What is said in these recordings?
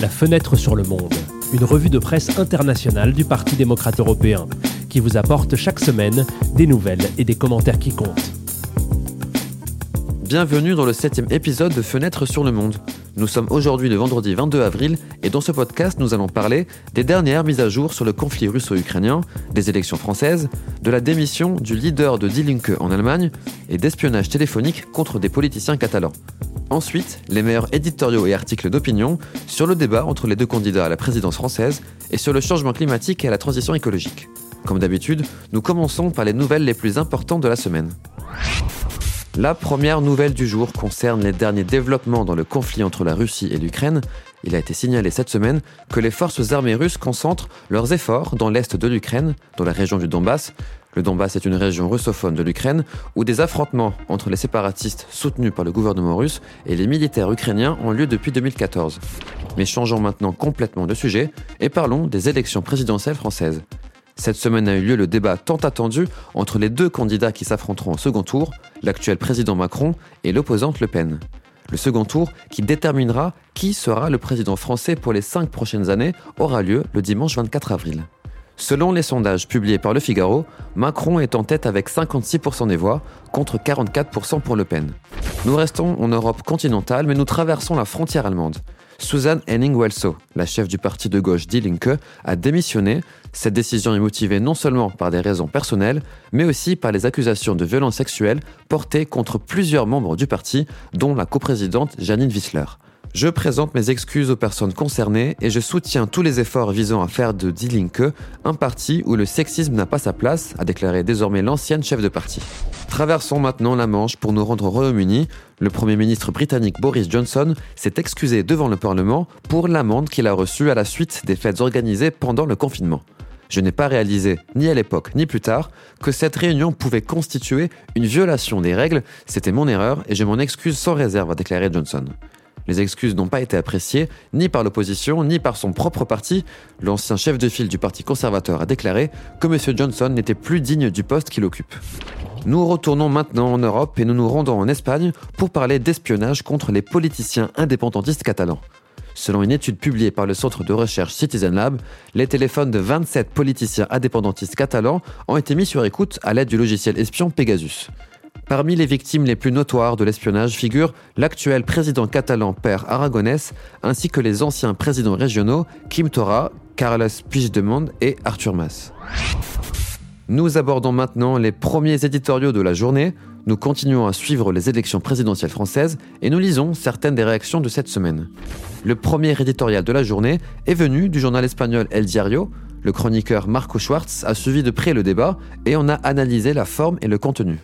La fenêtre sur le monde, une revue de presse internationale du Parti démocrate européen, qui vous apporte chaque semaine des nouvelles et des commentaires qui comptent. Bienvenue dans le septième épisode de Fenêtre sur le monde. Nous sommes aujourd'hui le vendredi 22 avril et dans ce podcast nous allons parler des dernières mises à jour sur le conflit russo-ukrainien, des élections françaises, de la démission du leader de Die Linke en Allemagne et d'espionnage téléphonique contre des politiciens catalans. Ensuite, les meilleurs éditoriaux et articles d'opinion sur le débat entre les deux candidats à la présidence française et sur le changement climatique et la transition écologique. Comme d'habitude, nous commençons par les nouvelles les plus importantes de la semaine. La première nouvelle du jour concerne les derniers développements dans le conflit entre la Russie et l'Ukraine. Il a été signalé cette semaine que les forces armées russes concentrent leurs efforts dans l'est de l'Ukraine, dans la région du Donbass. Le Donbass est une région russophone de l'Ukraine où des affrontements entre les séparatistes soutenus par le gouvernement russe et les militaires ukrainiens ont lieu depuis 2014. Mais changeons maintenant complètement de sujet et parlons des élections présidentielles françaises. Cette semaine a eu lieu le débat tant attendu entre les deux candidats qui s'affronteront au second tour, l'actuel président Macron et l'opposante Le Pen. Le second tour, qui déterminera qui sera le président français pour les cinq prochaines années, aura lieu le dimanche 24 avril. Selon les sondages publiés par Le Figaro, Macron est en tête avec 56% des voix, contre 44% pour Le Pen. Nous restons en Europe continentale, mais nous traversons la frontière allemande. Suzanne Henning-Welso, la chef du parti de gauche Die Linke, a démissionné. Cette décision est motivée non seulement par des raisons personnelles, mais aussi par les accusations de violences sexuelles portées contre plusieurs membres du parti, dont la coprésidente Janine Wissler. Je présente mes excuses aux personnes concernées et je soutiens tous les efforts visant à faire de Die Linke un parti où le sexisme n'a pas sa place, a déclaré désormais l'ancienne chef de parti. Traversons maintenant la Manche pour nous rendre au Royaume-Uni. Le Premier ministre britannique Boris Johnson s'est excusé devant le Parlement pour l'amende qu'il a reçue à la suite des fêtes organisées pendant le confinement. Je n'ai pas réalisé, ni à l'époque, ni plus tard, que cette réunion pouvait constituer une violation des règles. C'était mon erreur et je m'en excuse sans réserve, a déclaré Johnson. Les excuses n'ont pas été appréciées ni par l'opposition ni par son propre parti. L'ancien chef de file du Parti conservateur a déclaré que M. Johnson n'était plus digne du poste qu'il occupe. Nous retournons maintenant en Europe et nous nous rendons en Espagne pour parler d'espionnage contre les politiciens indépendantistes catalans. Selon une étude publiée par le centre de recherche Citizen Lab, les téléphones de 27 politiciens indépendantistes catalans ont été mis sur écoute à l'aide du logiciel espion Pegasus. Parmi les victimes les plus notoires de l'espionnage figurent l'actuel président catalan Père Aragonès ainsi que les anciens présidents régionaux Kim Torra, Carles Puigdemont et Artur Mas. Nous abordons maintenant les premiers éditoriaux de la journée. Nous continuons à suivre les élections présidentielles françaises et nous lisons certaines des réactions de cette semaine. Le premier éditorial de la journée est venu du journal espagnol El Diario. Le chroniqueur Marco Schwartz a suivi de près le débat et en a analysé la forme et le contenu.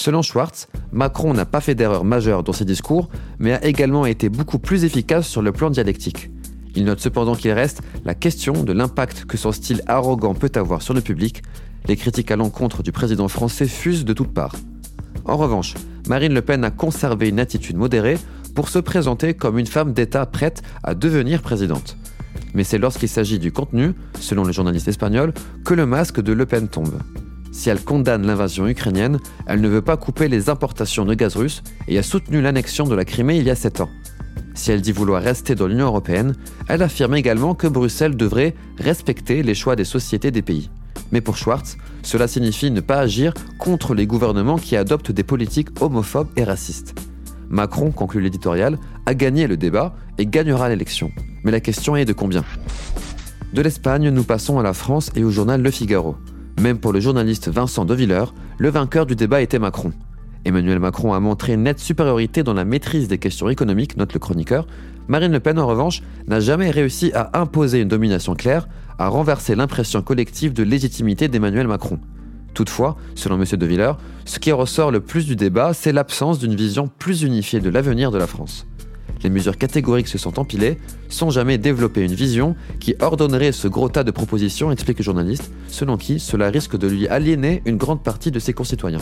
Selon Schwartz, Macron n'a pas fait d'erreur majeure dans ses discours, mais a également été beaucoup plus efficace sur le plan dialectique. Il note cependant qu'il reste la question de l'impact que son style arrogant peut avoir sur le public. Les critiques à l'encontre du président français fusent de toutes parts. En revanche, Marine Le Pen a conservé une attitude modérée pour se présenter comme une femme d'État prête à devenir présidente. Mais c'est lorsqu'il s'agit du contenu, selon le journaliste espagnol, que le masque de Le Pen tombe. Si elle condamne l'invasion ukrainienne, elle ne veut pas couper les importations de gaz russe et a soutenu l'annexion de la Crimée il y a 7 ans. Si elle dit vouloir rester dans l'Union européenne, elle affirme également que Bruxelles devrait respecter les choix des sociétés des pays. Mais pour Schwartz, cela signifie ne pas agir contre les gouvernements qui adoptent des politiques homophobes et racistes. Macron, conclut l'éditorial, a gagné le débat et gagnera l'élection. Mais la question est de combien? De l'Espagne, nous passons à la France et au journal Le Figaro. Même pour le journaliste Vincent Deviller, le vainqueur du débat était Macron. Emmanuel Macron a montré une nette supériorité dans la maîtrise des questions économiques, note le chroniqueur. Marine Le Pen, en revanche, n'a jamais réussi à imposer une domination claire, à renverser l'impression collective de légitimité d'Emmanuel Macron. Toutefois, selon M. De ce qui ressort le plus du débat, c'est l'absence d'une vision plus unifiée de l'avenir de la France les mesures catégoriques se sont empilées, sans jamais développer une vision qui ordonnerait ce gros tas de propositions, explique le journaliste, selon qui cela risque de lui aliéner une grande partie de ses concitoyens.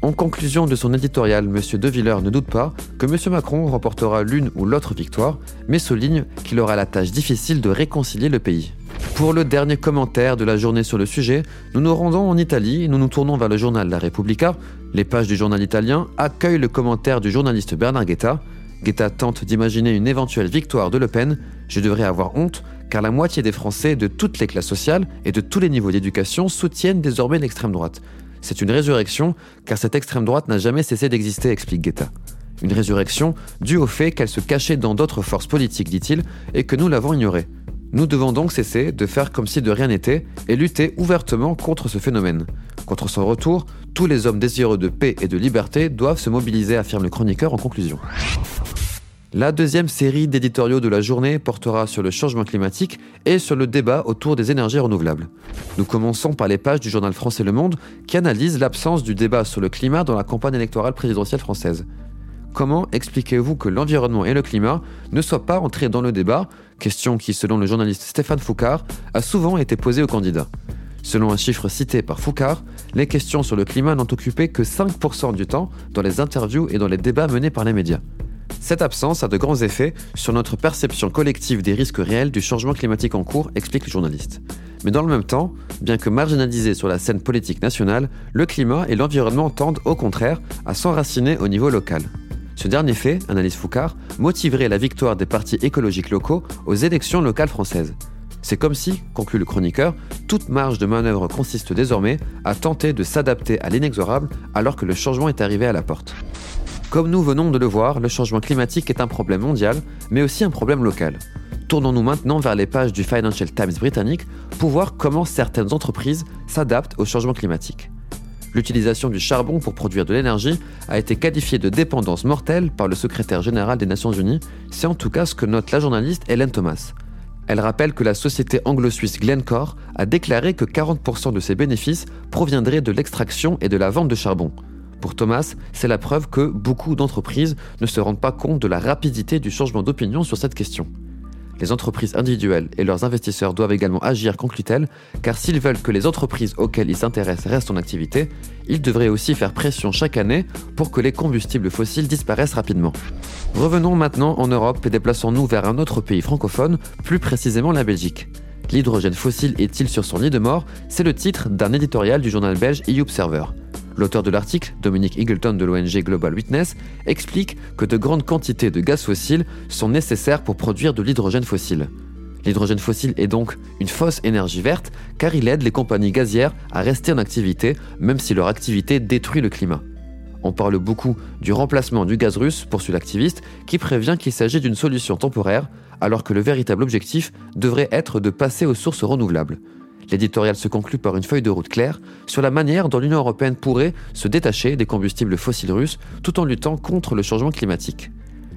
En conclusion de son éditorial, M. De Villers ne doute pas que M. Macron remportera l'une ou l'autre victoire, mais souligne qu'il aura la tâche difficile de réconcilier le pays. Pour le dernier commentaire de la journée sur le sujet, nous nous rendons en Italie et nous nous tournons vers le journal La Repubblica. Les pages du journal italien accueillent le commentaire du journaliste Bernard Guetta, Guetta tente d'imaginer une éventuelle victoire de Le Pen, Je devrais avoir honte car la moitié des Français de toutes les classes sociales et de tous les niveaux d'éducation soutiennent désormais l'extrême droite. C'est une résurrection car cette extrême droite n'a jamais cessé d'exister, explique Guetta. Une résurrection due au fait qu'elle se cachait dans d'autres forces politiques, dit-il, et que nous l'avons ignorée. Nous devons donc cesser de faire comme si de rien n'était et lutter ouvertement contre ce phénomène. Contre son retour, tous les hommes désireux de paix et de liberté doivent se mobiliser, affirme le chroniqueur en conclusion. La deuxième série d'éditoriaux de la journée portera sur le changement climatique et sur le débat autour des énergies renouvelables. Nous commençons par les pages du journal français Le Monde qui analyse l'absence du débat sur le climat dans la campagne électorale présidentielle française. Comment expliquez-vous que l'environnement et le climat ne soient pas entrés dans le débat? Question qui, selon le journaliste Stéphane Foucard, a souvent été posée aux candidats. Selon un chiffre cité par Foucard, les questions sur le climat n'ont occupé que 5% du temps dans les interviews et dans les débats menés par les médias. Cette absence a de grands effets sur notre perception collective des risques réels du changement climatique en cours, explique le journaliste. Mais dans le même temps, bien que marginalisés sur la scène politique nationale, le climat et l'environnement tendent au contraire à s'enraciner au niveau local. Ce dernier fait, analyse Foucard, motiverait la victoire des partis écologiques locaux aux élections locales françaises. C'est comme si, conclut le chroniqueur, toute marge de manœuvre consiste désormais à tenter de s'adapter à l'inexorable alors que le changement est arrivé à la porte. Comme nous venons de le voir, le changement climatique est un problème mondial, mais aussi un problème local. Tournons-nous maintenant vers les pages du Financial Times britannique pour voir comment certaines entreprises s'adaptent au changement climatique. L'utilisation du charbon pour produire de l'énergie a été qualifiée de dépendance mortelle par le secrétaire général des Nations Unies, c'est en tout cas ce que note la journaliste Hélène Thomas. Elle rappelle que la société anglo-suisse Glencore a déclaré que 40% de ses bénéfices proviendraient de l'extraction et de la vente de charbon, pour Thomas, c'est la preuve que beaucoup d'entreprises ne se rendent pas compte de la rapidité du changement d'opinion sur cette question. Les entreprises individuelles et leurs investisseurs doivent également agir, conclut-elle, car s'ils veulent que les entreprises auxquelles ils s'intéressent restent en activité, ils devraient aussi faire pression chaque année pour que les combustibles fossiles disparaissent rapidement. Revenons maintenant en Europe et déplaçons-nous vers un autre pays francophone, plus précisément la Belgique. L'hydrogène fossile est-il sur son lit de mort? C'est le titre d'un éditorial du journal belge EU Observer. L'auteur de l'article, Dominique Eagleton de l'ONG Global Witness, explique que de grandes quantités de gaz fossile sont nécessaires pour produire de l'hydrogène fossile. L'hydrogène fossile est donc une fausse énergie verte car il aide les compagnies gazières à rester en activité même si leur activité détruit le climat. On parle beaucoup du remplacement du gaz russe, poursuit l'activiste, qui prévient qu'il s'agit d'une solution temporaire, alors que le véritable objectif devrait être de passer aux sources renouvelables. L'éditorial se conclut par une feuille de route claire sur la manière dont l'Union européenne pourrait se détacher des combustibles fossiles russes tout en luttant contre le changement climatique.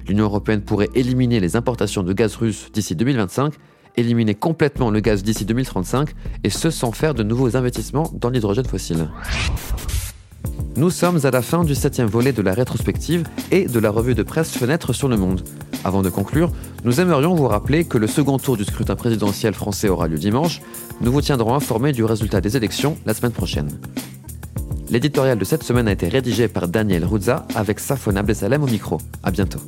L'Union européenne pourrait éliminer les importations de gaz russe d'ici 2025, éliminer complètement le gaz d'ici 2035, et ce sans faire de nouveaux investissements dans l'hydrogène fossile. Nous sommes à la fin du septième volet de la rétrospective et de la revue de presse Fenêtre sur le Monde. Avant de conclure, nous aimerions vous rappeler que le second tour du scrutin présidentiel français aura lieu dimanche. Nous vous tiendrons informés du résultat des élections la semaine prochaine. L'éditorial de cette semaine a été rédigé par Daniel Ruzza avec Safon Abdesalem au micro. À bientôt.